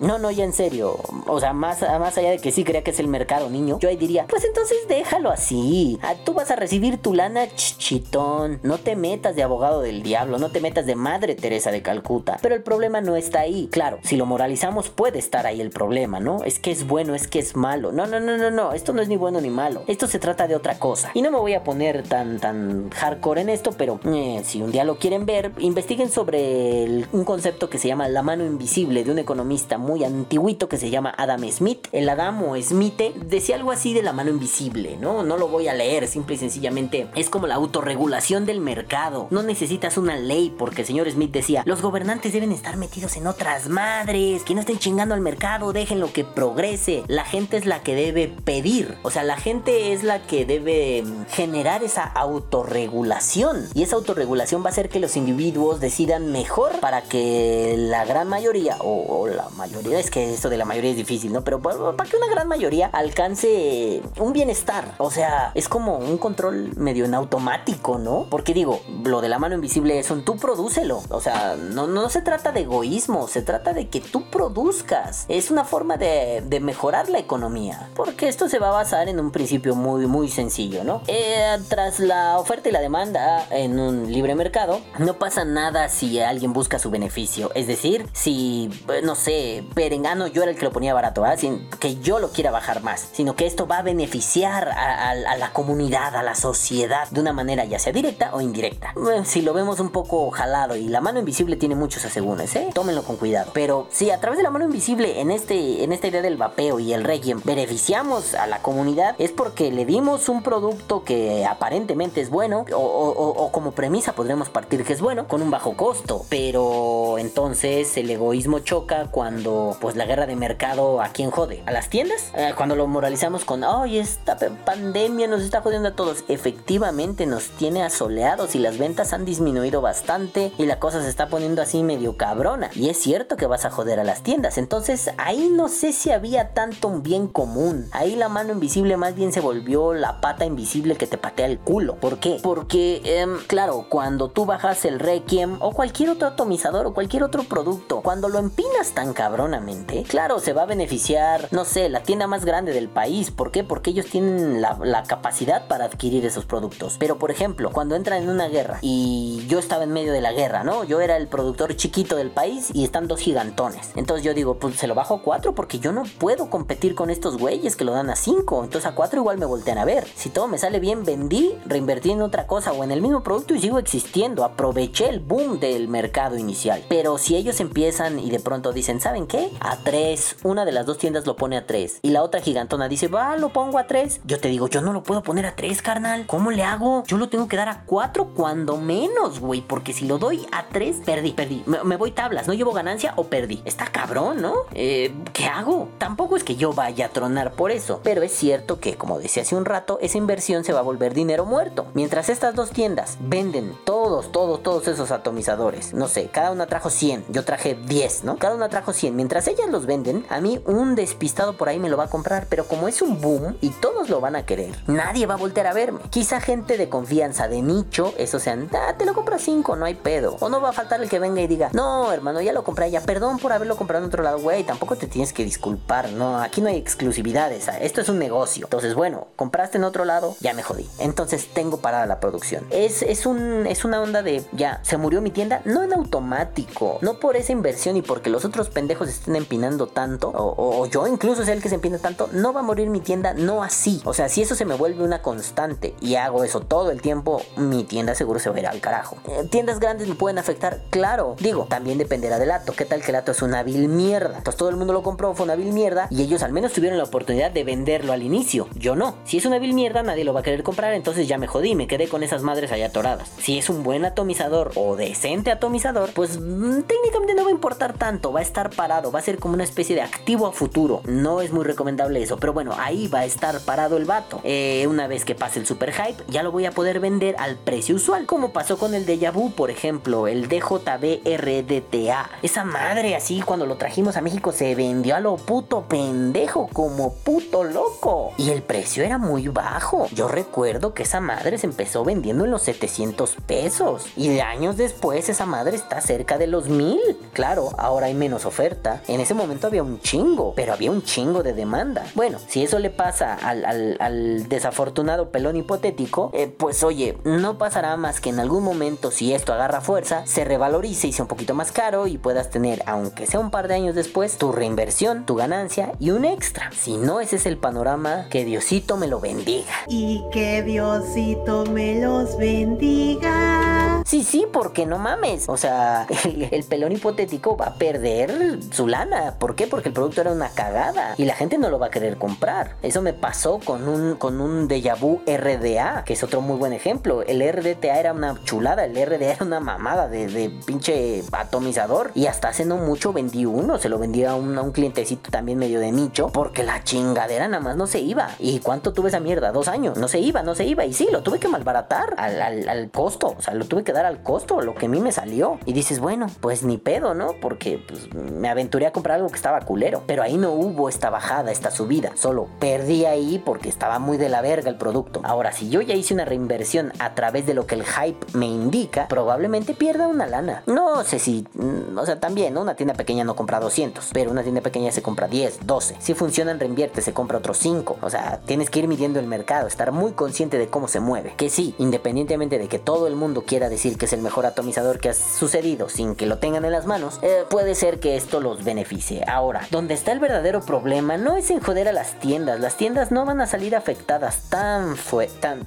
No, no, ya en serio. O sea, más, más allá de que sí crea que es el mercado, niño. Yo ahí diría, pues entonces déjalo así. Ah, tú vas a recibir tu lana chichitón. No te metas de abogado del diablo. no te metas de madre Teresa de Calcuta. Pero el problema no está ahí. Claro, si lo moralizamos puede estar ahí el problema, ¿no? Es que es bueno, es que es malo. No, no, no, no, no. Esto no es ni bueno ni malo. Esto se trata de otra cosa. Y no me voy a poner tan, tan hardcore en esto, pero eh, si un día lo quieren ver, investiguen sobre un concepto que se llama la mano invisible de un economista muy antiguito que se llama Adam Smith. El Adam o Smith decía algo así de la mano invisible, ¿no? No lo voy a leer, simple y sencillamente es como la autorregulación del mercado. No necesitas una ley porque el señor Smith decía, los gobernantes deben estar metidos en otras madres, que no estén chingando al mercado, dejen lo que progrese. La gente es la que debe pedir, o sea, la gente es la que debe mm, generar esa autorregulación y esa autorregulación va a hacer que los individuos decidan mejor para que la gran mayoría o, o la mayoría, es que esto de la mayoría es difícil, ¿no? Pero pa- para que una gran mayoría alcance un bienestar, o sea, es como un control medio en automático, ¿no? Porque digo, lo de la mano invisible es un tú prodúcelo, o sea, no, no se trata de egoísmo, se trata de que tú produzcas, es una forma de, de mejorar la economía, porque esto se va a basar en un principio muy, muy sencillo, ¿no? Eh, tras la oferta y la demanda en un libre mercado, no pasa nada si alguien busca su beneficio, es decir, si, eh, no sé, Perengano yo era el que lo ponía barato, ¿verdad? Sin que yo lo quiera bajar más, sino que esto va a beneficiar a, la comunidad, a la sociedad, de una manera ya sea directa o indirecta. Si lo vemos un poco jalado y la mano invisible tiene muchos asegúnes, ¿eh? Tómenlo con cuidado. Pero si a través de la mano invisible en, este, en esta idea del vapeo y el requiem beneficiamos a la comunidad, es porque le dimos un producto que aparentemente es bueno, o, como premisa podremos partir que es bueno, con un bajo costo. Pero entonces el egoísmo choca cuando pues la guerra de mercado a quién jode, a las tiendas. Eh, cuando lo moralizamos con, ay, esta pandemia nos está jodiendo a todos. Efectivamente nos tiene asoleados y las ventas han disminuido bastante y la cosa se está poniendo así medio cabrona. Y es cierto que vas a joder a las tiendas. Entonces ahí no sé si había tanto un bien común. Ahí la mano invisible más bien se volvió la pata invisible que te patea el culo. ¿Por qué? Porque, em, claro, cuando tú bajas el Requiem o cualquier otro atomizador o cualquier otro producto, cuando lo empinas tan cabronamente, claro, se va a beneficiar, no sé, la tienda más grande del país. ¿Por qué? Porque ellos tienen la, capacidad para adquirir esos productos. Pero, por ejemplo, cuando entran en una guerra y yo estaba en medio de la guerra, ¿no? Yo era el productor chiquito del país y están dos gigantones. Entonces yo digo, pues se lo bajo a cuatro porque yo no puedo competir con estos güeyes que lo dan a cinco. Entonces a cuatro igual me voltean a ver. Si todo me sale bien, vendí, reinvertí en otra cosa o en el mismo producto y sigo existiendo. Aproveché el boom del mercado inicial. Pero si ellos empiezan y de pronto dicen, ¿saben qué? A tres. Una de las dos tiendas lo pone a tres. Y la otra gigantona dice, va, lo pongo a tres. Yo te digo, yo no lo puedo poner a tres, carnal. ¿Cómo le hago? Yo lo tengo que dar a cuatro cuando menos, güey. Porque si lo doy a tres, perdí, perdí. Me, me voy tablas, no llevo ganancia o perdí. Está cabrón, ¿no? Eh, ¿Qué hago? Tampoco es que yo vaya a tronar por eso. Pero es cierto que, como decía hace un rato, esa inversión se va a volver dinero muerto. Mientras estas dos tiendas venden todos, todos, todos esos atomizadores. No sé, cada una trajo 100. Yo traje 10, ¿no? Cada una trajo 100. Mientras ellas los venden, a mí un despistado por ahí me lo va a comprar. Pero como es un boom y todos lo van a querer, nadie va a voltear a verme. Quizá gente de confianza, de nicho, eso sean, ah, te lo compras 5, no hay pedo. O no va a faltar el que venga y diga, no, hermano, ya lo compré ya. Perdón por haberlo comprado en otro lado, güey. Tampoco te tienes que disculpar, no. Aquí no hay exclusividades. ah, Esto es un negocio. Entonces, bueno, compraste en otro lado, ya me jodí. Entonces tengo parada la producción. Es, es, un, es una onda de, ya, se murió mi tienda. No en automático. No por esa inversión y porque los otros pendejos estén empinando tanto. O, yo incluso sea el que se empina tanto. No va a morir mi tienda, no así. O sea, si eso se me vuelve una constante y hago eso todo el tiempo, mi tienda seguro se va a ir al carajo. Eh, tiendas grandes me pueden afectar, claro. Digo, también dependerá del ato. ¿Qué tal que el ato es una vil mierda? Entonces todo el mundo lo compró, fue una vil mierda y ellos al menos tuvieron la oportunidad de venderlo al inicio. Yo no. Si es una vil mierda, nadie lo va a querer comprar, entonces ya me jodí, me quedé con esas madres allá atoradas. Si es un buen atomizador o decente atomizador, pues mm, técnicamente no va a importar tanto, va a estar parado, va a ser como una especie de activo a futuro. No es muy recomendable eso, pero bueno, ahí va a estar parado el vato. Eh, una vez que pase el super hype, ya lo voy a poder vender al precio usual, como pasó con el Deja Vu, por ejemplo, el DJB-RDTA. Esa madre así, cuando lo trajimos a México, se vendió a lo puto pendejo, como puto loco. Y el precio era muy bajo. Yo recuerdo que esa madre se empezó vendiendo en los 700 pesos. Y años después esa madre está cerca de los mil. Claro, ahora hay menos oferta. En ese momento había un chingo, pero había un chingo de demanda. Bueno, si eso le pasa al desafortunado pelón hipotético, eh, pues oye, no pasará más que en algún momento, si esto agarra fuerza, se revalorice y sea un poquito más caro y puedas tener, aunque sea un par de años después, tu reinversión, tu ganancia y un extra. Si no, ese es el panorama, que Diosito me lo bendiga. Y que Diosito me los bendiga. Bye. Sí, sí, porque no mames. O sea, el, el pelón hipotético va a perder su lana. ¿Por qué? Porque el producto era una cagada y la gente no lo va a querer comprar. Eso me pasó con un, con un déjà vu RDA, que es otro muy buen ejemplo. El RDTA era una chulada, el RDA era una mamada de, de pinche atomizador. Y hasta hace no mucho vendí uno, se lo vendí a un, a un clientecito también medio de nicho, porque la chingadera nada más no se iba. ¿Y cuánto tuve esa mierda? Dos años. No se iba, no se iba. Y sí, lo tuve que malbaratar al, al- al costo. O sea, lo tuve que dar al costo, lo que a mí me salió. Y dices, bueno, pues ni pedo, ¿no? Porque pues, me aventuré a comprar algo que estaba culero. Pero ahí no hubo esta bajada, esta subida. Solo perdí ahí porque estaba muy de la verga el producto. Ahora, si yo ya hice una reinversión a través de lo que el hype me indica, probablemente pierda una lana. No sé si, mm, o sea, también, ¿no? Una tienda pequeña no compra 200, pero una tienda pequeña se compra 10, 12. Si funcionan, reinvierte, se compra otros 5. O sea, tienes que ir midiendo el mercado, estar muy consciente de cómo se mueve. Que sí, independientemente de que todo el mundo quiera decir que es el mejor atomizador que ha sucedido sin que lo tengan en las manos, eh, puede ser que esto los beneficie. Ahora, donde está el verdadero problema no es en joder a las tiendas. Las tiendas no van a salir afectadas tan fue tan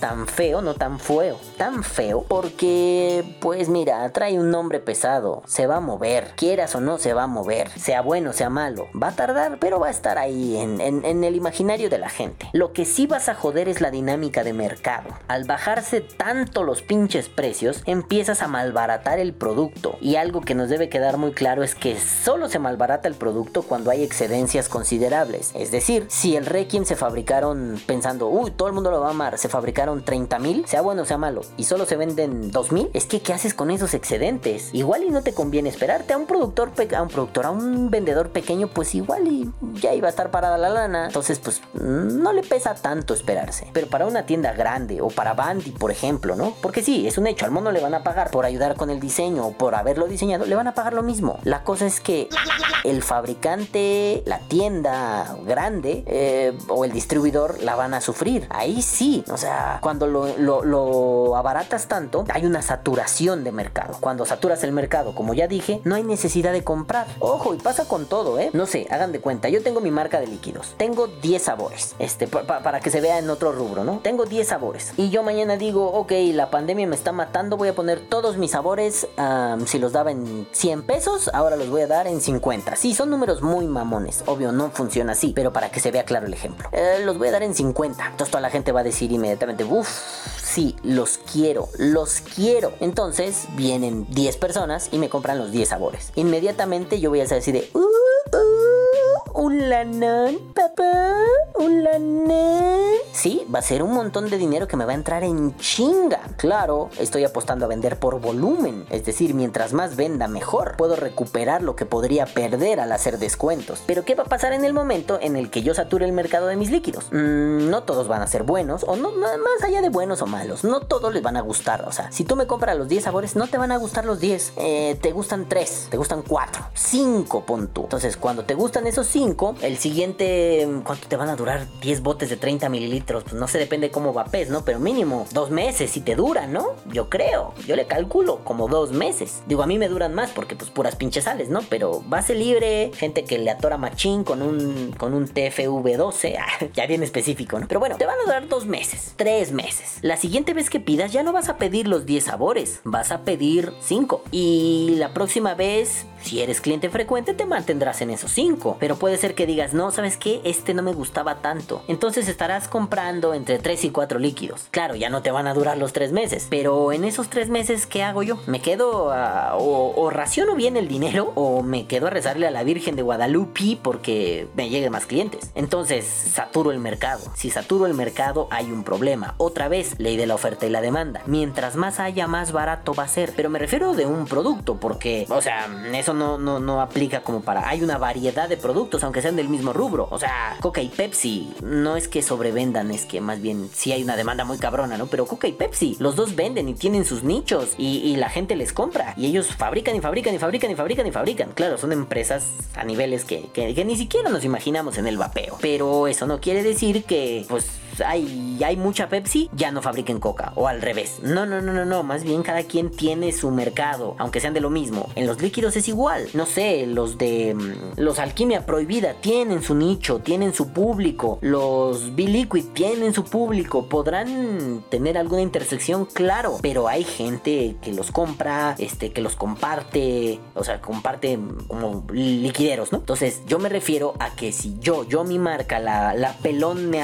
tan feo, no tan feo, tan feo, porque pues mira, trae un nombre pesado, se va a mover, quieras o no se va a mover, sea bueno, sea malo, va a tardar, pero va a estar ahí en- en el imaginario de la gente. Lo que sí vas a joder es la dinámica de mercado. Al bajarse tanto los pinches precios, empiezas a malbaratar el producto. Y algo que nos debe quedar muy claro es que solo se malbarata el producto cuando hay excedencias considerables. Es decir, si el Requiem se fabricaron pensando, uy, todo el mundo lo va a amar, se fabricaron 30 mil, sea bueno o sea malo, y solo se venden 2 mil, es que ¿qué haces con esos excedentes? Igual y no te conviene esperarte a un productor, a un productor, a un vendedor pequeño, pues igual y ya iba a estar parada la lana. Entonces, pues no le pesa tanto esperarse. Pero para una tienda grande o para Bandy, por ejemplo, ¿no? Porque sí, es un hecho, al mono le van a pagar por ayudar con el diseño o por haberlo diseñado, le van a pagar lo mismo. La cosa es que el fabricante, la tienda grande eh, o el distribuidor la van a sufrir. Ahí sí, o sea, cuando lo, lo- abaratas tanto, hay una saturación de mercado. Cuando saturas el mercado, como ya dije, no hay necesidad de comprar. Ojo, y pasa con todo, ¿eh? No sé, hagan de cuenta, yo tengo mi marca de líquidos. Tengo 10 sabores, este, pa- pa- para que se vea en otro rubro, ¿no? Tengo 10 sabores. Y yo mañana digo, ok, la pandemia me está matando, voy a poner todos mis sabores, si los daba en 100 pesos, ahora los voy a dar en 50. Sí, son números muy mamones, obvio, no funciona así, pero para que se vea claro el ejemplo. Eh, los voy a dar en 50. Entonces toda la gente va a decir inmediatamente, uff, sí, los quiero, los quiero. Entonces vienen 10 personas y me compran los 10 sabores. Inmediatamente yo voy a así de, uh, un lanón, papá, un lanón. Sí, va a ser un montón de dinero que me va a entrar en chinga. Claro, estoy apostando a vender por volumen. Es decir, mientras más venda, mejor. Puedo recuperar lo que podría perder al hacer descuentos. Pero ¿qué va a pasar en el momento en el que yo sature el mercado de mis líquidos? Mm, no todos van a ser buenos, o no, más allá de buenos o malos. No todos les van a gustar. O sea, si tú me compras los 10 sabores, no te van a gustar los 10. Eh, te gustan 3, te gustan 4, 5, pon tú. Entonces, cuando te gustan esos 5, el siguiente, ¿cuánto te van a durar? 10 botes de 30 mililitros. Pues no sé, depende cómo vapes, ¿no? Pero mínimo dos meses si te duran, ¿no? Yo creo. Yo le calculo como dos meses. Digo, a mí me duran más porque pues puras pinches sales, ¿no? Pero base libre, gente que le atora machín con un, con un TFV12, ah, ya bien específico, ¿no? Pero bueno, te van a durar dos meses, tres meses. La siguiente vez que pidas ya no vas a pedir los 10 sabores, vas a pedir 5. Y la próxima vez, si eres cliente frecuente, te mantendrás en esos 5. Pero puede ser que digas, no, ¿sabes qué? Este no me gustaba tanto. Entonces estarás comprando entre 3 y 4 líquidos. Claro, ya no te van a durar los 3 meses. Pero en esos 3 meses, ¿qué hago yo? ¿Me quedo o raciono bien el dinero o me quedo a rezarle a la Virgen de Guadalupe porque me lleguen más clientes? Entonces, saturo el mercado. Si saturo el mercado, hay un problema. Otra vez, ley de la oferta y la demanda. Mientras más haya, más barato va a ser. Pero me refiero de un producto porque, o sea, eso no, no, no aplica como para... Hay una variedad de productos, aunque sea del mismo rubro. O sea, Coca y Pepsi no es que sobrevendan, es que más bien sí hay una demanda muy cabrona, ¿no? Pero Coca y Pepsi, los dos venden y tienen sus nichos y, y la gente les compra. Y ellos fabrican y fabrican y fabrican y fabrican y fabrican. Claro, son empresas a niveles que, que- que ni siquiera nos imaginamos en el vapeo. Pero eso no quiere decir que, pues, hay, hay mucha Pepsi, ya no fabriquen Coca. O al revés. No, no, no, no, no. Más bien cada quien tiene su mercado, aunque sean de lo mismo. En los líquidos es igual. No sé, los de mm, los Alquimia Prohibida tienen su nicho, tienen su público. Los B-Liquid tienen su público. Podrán tener alguna intersección, claro. Pero hay gente que los compra, este, que los comparte. O sea, comparte como liquideros, ¿no? Entonces, yo me refiero a que si yo, yo mi marca, la, la pelón me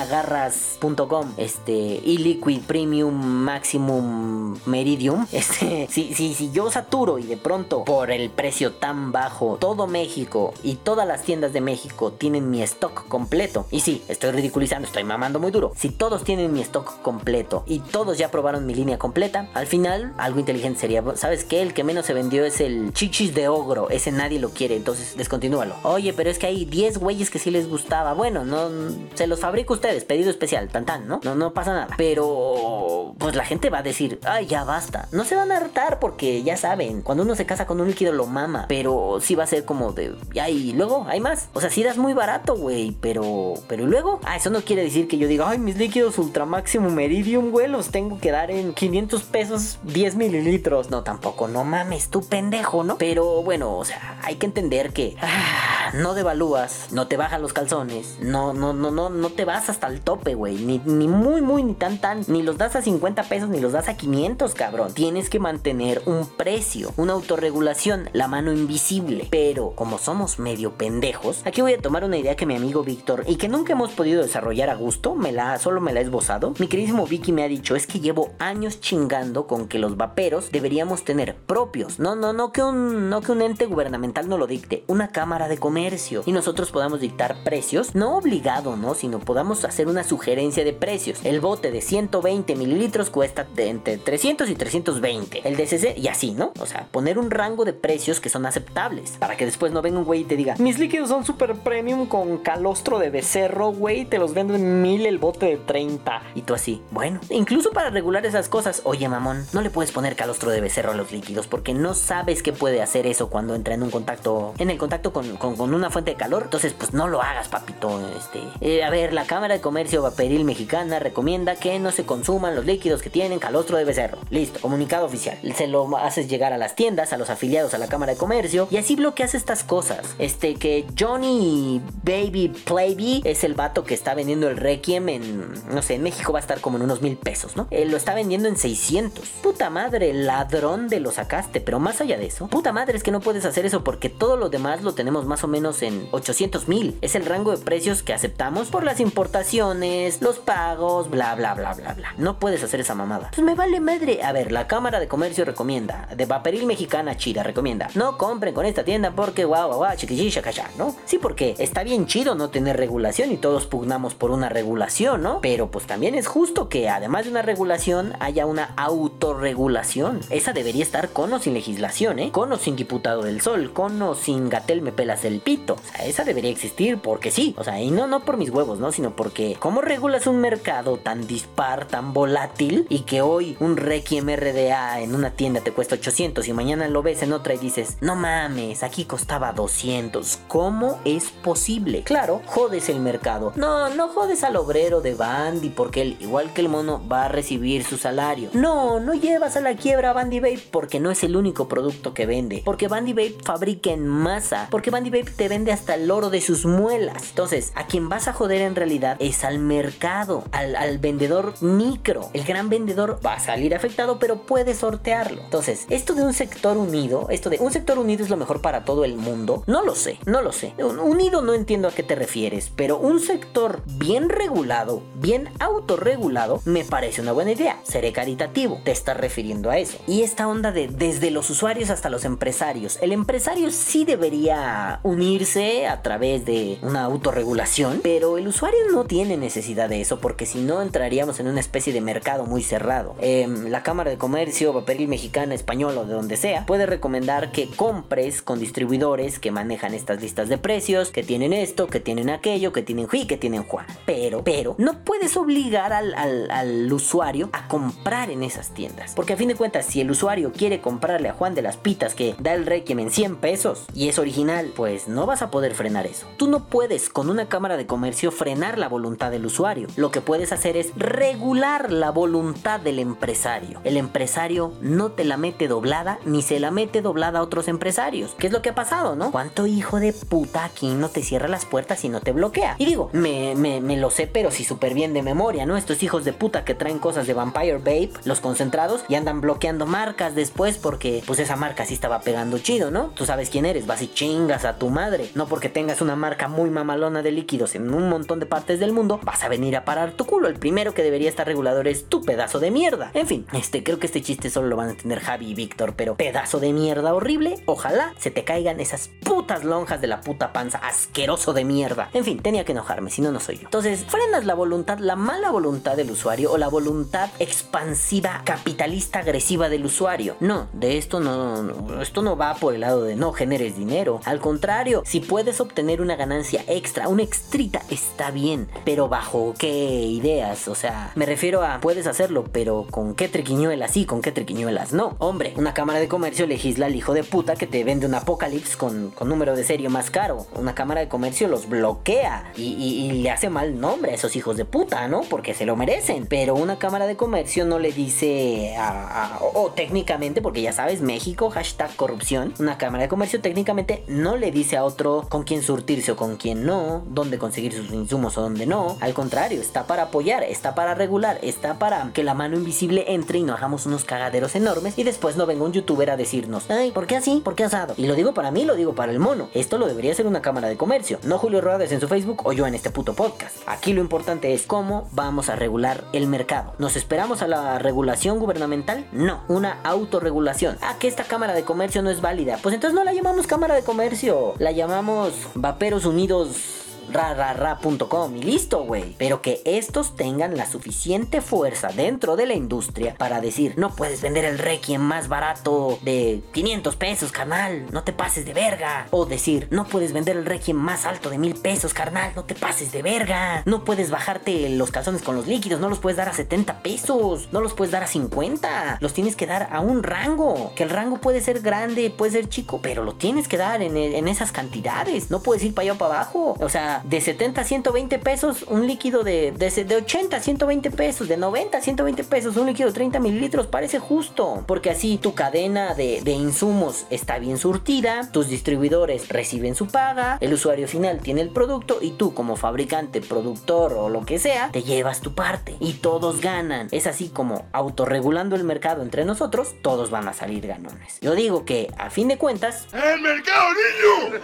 este, y liquid premium maximum meridium, este, si, si, si yo saturo y de pronto por el precio tan bajo, todo México y todas las tiendas de México tienen mi stock completo, y sí, estoy ridiculizando, estoy mamando muy duro, si todos tienen mi stock completo y todos ya probaron mi línea completa, al final algo inteligente sería, ¿sabes qué? El que menos se vendió es el chichis de ogro, ese nadie lo quiere, entonces descontinúalo. Oye, pero es que hay 10 güeyes que sí les gustaba, bueno, no, se los fabrico ustedes, pedido especial, tan ¿no? No, pasa nada. Pero, pues la gente va a decir, ay, ya basta. No se van a hartar porque ya saben, cuando uno se casa con un líquido lo mama, pero sí va a ser como de, ya, y luego hay más. O sea, sí das muy barato, güey, pero, pero ¿y luego, ah, eso no quiere decir que yo diga, ay, mis líquidos ultra máximo meridium, güey, los tengo que dar en 500 pesos 10 mililitros. No, tampoco, no mames, tú pendejo, ¿no? Pero bueno, o sea, hay que entender que ah, no devalúas, no te bajan los calzones, no, no, no, no, no te vas hasta el tope, güey, ni, ni muy, muy, ni tan, tan, ni los das a 50 pesos, ni los das a 500, cabrón. Tienes que mantener un precio, una autorregulación, la mano invisible. Pero como somos medio pendejos, aquí voy a tomar una idea que mi amigo Víctor y que nunca hemos podido desarrollar a gusto, me la, solo me la he esbozado. Mi queridísimo Vicky me ha dicho, es que llevo años chingando con que los vaperos deberíamos tener propios. No, no, no que un, no que un ente gubernamental no lo dicte, una cámara de comercio y nosotros podamos dictar precios, no obligado, ¿no? Sino podamos hacer una sugerencia de precios. El bote de 120 mililitros cuesta entre 300 y 320. El DCC y así, ¿no? O sea, poner un rango de precios que son aceptables para que después no venga un güey y te diga, mis líquidos son super premium con calostro de becerro, güey, te los vendo en mil el bote de 30. Y tú así, bueno, incluso para regular esas cosas, oye mamón, no le puedes poner calostro de becerro a los líquidos porque no sabes qué puede hacer eso cuando entra en un contacto, en el contacto con, con- una fuente de calor. Entonces, pues no lo hagas, papito. Este, eh, a ver, la Cámara de Comercio Mexicana recomienda que no se consuman los líquidos que tienen calostro de becerro. Listo, comunicado oficial. Se lo haces llegar a las tiendas, a los afiliados a la Cámara de Comercio y así bloqueas estas cosas. Este, que Johnny Baby Playby es el vato que está vendiendo el Requiem en, no sé, en México va a estar como en unos mil pesos, ¿no? Eh, lo está vendiendo en 600. Puta madre, ladrón de lo sacaste, pero más allá de eso, puta madre es que no puedes hacer eso porque todo lo demás lo tenemos más o menos en 800 mil. Es el rango de precios que aceptamos por las importaciones, los pagos, bla, bla, bla, bla, bla. No puedes hacer esa mamada. Pues me vale madre. A ver, la Cámara de Comercio recomienda, de Vaporil Mexicana Chida recomienda, no compren con esta tienda porque guau, guau, guau, chiquichi, chacachá, ¿no? Sí, porque está bien chido no tener regulación y todos pugnamos por una regulación, ¿no? Pero pues también es justo que además de una regulación haya una autorregulación. Esa debería estar con o sin legislación, ¿eh? Con o sin diputado del sol, con o sin gatel me pelas el pito. O sea, esa debería existir porque sí. O sea, y no, no por mis huevos, ¿no? Sino porque ¿cómo un mercado tan dispar, tan volátil y que hoy un Requiem RDA en una tienda te cuesta 800 y mañana lo ves en otra y dices, no mames, aquí costaba 200. ¿Cómo es posible? Claro, jodes el mercado. No, no jodes al obrero de Bandy porque él, igual que el mono, va a recibir su salario. No, no llevas a la quiebra a Bandy Vape porque no es el único producto que vende. Porque Bandy Vape fabrica en masa. Porque Bandy Vape te vende hasta el oro de sus muelas. Entonces, a quien vas a joder en realidad es al mercado, al, al vendedor micro. El gran vendedor va a salir afectado, pero puede sortearlo. Entonces, esto de un sector unido, esto de un sector unido es lo mejor para todo el mundo, no lo sé, no lo sé. Un- Unido no entiendo a qué te refieres, pero un sector bien regulado, bien autorregulado, me parece una buena idea. Seré caritativo, te estás refiriendo a eso. Y esta onda de desde los usuarios hasta los empresarios. El empresario sí debería unirse a través de una autorregulación, pero el usuario no tiene necesidad eso porque si no entraríamos en una especie de mercado muy cerrado. Em, la Cámara de Comercio, Papel Mexicana, Español o de donde sea, puede recomendar que compres con distribuidores que manejan estas listas de precios, que tienen esto, que tienen aquello, que tienen Hui, que tienen Juan. Pero, pero, no puedes obligar al, al- al usuario a comprar en esas tiendas. Porque a fin de cuentas, si el usuario quiere comprarle a Juan de las Pitas que da el Requiem en 100 pesos y es original, pues no vas a poder frenar eso. Tú no puedes con una cámara de comercio frenar la voluntad del usuario. Lo que puedes hacer es regular la voluntad del empresario. El empresario no te la mete doblada ni se la mete doblada a otros empresarios. ¿Qué es lo que ha pasado, no? ¿Cuánto hijo de puta aquí no te cierra las puertas y no te bloquea? Y digo, me, me, lo sé, pero sí súper bien de memoria, ¿no? Estos hijos de puta que traen cosas de Vampire Babe, los concentrados, y andan bloqueando marcas después porque pues esa marca sí estaba pegando chido, ¿no? Tú sabes quién eres, vas y chingas a tu madre. No porque tengas una marca muy mamalona de líquidos en un montón de partes del mundo, vas a venir a parar tu culo. El primero que debería estar regulado es tu pedazo de mierda. En fin, este, creo que este chiste solo lo van a entender Javi y Víctor, pero pedazo de mierda horrible, ojalá se te caigan esas putas lonjas de la puta panza, asqueroso de mierda. En fin, tenía que enojarme, si no, no soy yo. Entonces, frenas la voluntad, la mala voluntad del usuario o la voluntad expansiva, capitalista, agresiva del usuario. No, de esto no, no, esto no va por el lado de no generes dinero. Al contrario, si puedes obtener una ganancia extra, una extrita, está bien. Pero bajo qué ideas, o sea, me refiero a puedes hacerlo, pero con qué triquiñuelas sí, con qué triquiñuelas no. Hombre, una cámara de comercio legisla al hijo de puta que te vende un Apocalypse con, con número de serie más caro. Una cámara de comercio los bloquea y, y- le hace mal nombre a esos hijos de puta, ¿no? Porque se lo merecen. Pero una cámara de comercio no le dice a, a- o, o técnicamente, porque ya sabes, México, hashtag corrupción, una cámara de comercio técnicamente no le dice a otro con quién surtirse o con quién no, dónde conseguir sus insumos o dónde no. Al contrario, está para apoyar, está para regular, está para que la mano invisible entre y no hagamos unos cagaderos enormes y después no venga un youtuber a decirnos, ay, ¿por qué así? ¿Por qué asado? Y lo digo para mí, lo digo para el mono. Esto lo debería ser una cámara de comercio, no Julio Rodríguez en su Facebook o yo en este puto podcast. Aquí lo importante es cómo vamos a regular el mercado. ¿Nos esperamos a la regulación gubernamental? No, una autorregulación. Ah, que esta cámara de comercio no es válida. Pues entonces no la llamamos cámara de comercio, la llamamos Vaperos Unidos rararra.com y listo, güey. Pero que estos tengan la suficiente fuerza dentro de la industria para decir, no puedes vender el Requiem más barato de 500 pesos, carnal, no te pases de verga. O decir, no puedes vender el Requiem más alto de mil pesos, carnal, no te pases de verga. No puedes bajarte los calzones con los líquidos, no los puedes dar a 70 pesos, no los puedes dar a 50. Los tienes que dar a un rango. Que el rango puede ser grande, puede ser chico, pero lo tienes que dar en, en esas cantidades. No puedes ir para allá o para abajo. O sea, de 70 a 120 pesos, un líquido de, de, de 80 a 120 pesos, de 90 a 120 pesos, un líquido de 30 mililitros, parece justo. Porque así tu cadena de, de insumos está bien surtida, tus distribuidores reciben su paga, el usuario final tiene el producto y tú como fabricante, productor o lo que sea, te llevas tu parte y todos ganan. Es así como autorregulando el mercado entre nosotros, todos van a salir ganones. Yo digo que a fin de cuentas, ¡El mercado, niño!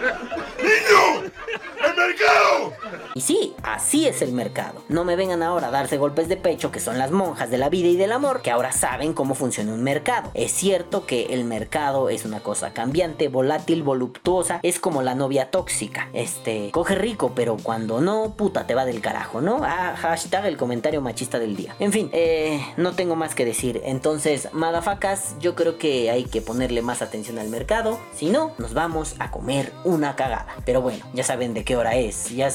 ¡Niño! ¡El mercado! Y sí, así es el mercado. No me vengan ahora a darse golpes de pecho que son las monjas de la vida y del amor que ahora saben cómo funciona un mercado. Es cierto que el mercado es una cosa cambiante, volátil, voluptuosa, es como la novia tóxica. Este, coge rico, pero cuando no, puta, te va del carajo, ¿no? Ah, hashtag el comentario machista del día. En fin, eh, no tengo más que decir. Entonces, madafacas, yo creo que hay que ponerle más atención al mercado. Si no, nos vamos a comer una cagada. Pero bueno, ya saben de qué hora es. Ya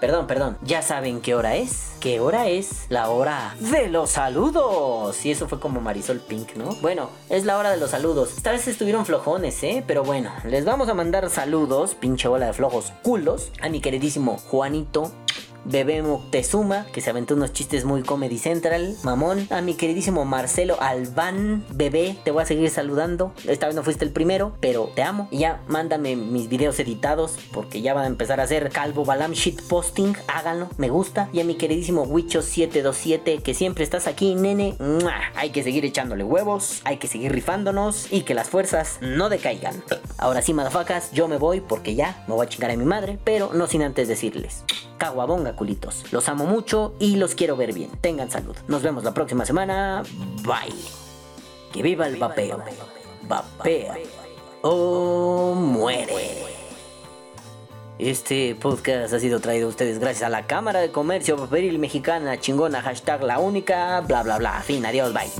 Perdón, perdón. Ya saben qué hora es. ¿Qué hora es? La hora de los saludos. Y eso fue como Marisol Pink, ¿no? Bueno, es la hora de los saludos. Esta vez estuvieron flojones, ¿eh? Pero bueno, les vamos a mandar saludos, pinche bola de flojos culos, a mi queridísimo Juanito. Bebé Moctezuma, que se aventó unos chistes muy Comedy Central, mamón. A mi queridísimo Marcelo Albán, bebé, te voy a seguir saludando. Esta vez no fuiste el primero, pero te amo. Y ya, mándame mis videos editados, porque ya van a empezar a hacer Calvo Balam shit posting. Háganlo, me gusta. Y a mi queridísimo Wicho727, que siempre estás aquí, nene. Hay que seguir echándole huevos, hay que seguir rifándonos y que las fuerzas no decaigan. Ahora sí, madafacas, yo me voy porque ya me voy a chingar a mi madre, pero no sin antes decirles. Caguabonga, culitos. Los amo mucho y los quiero ver bien. Tengan salud. Nos vemos la próxima semana. Bye. Que viva el vapeo. Vapea o muere. Este podcast ha sido traído a ustedes gracias a la Cámara de Comercio Papelil Mexicana, chingona, hashtag la única, bla bla bla. Fin, adiós, bye.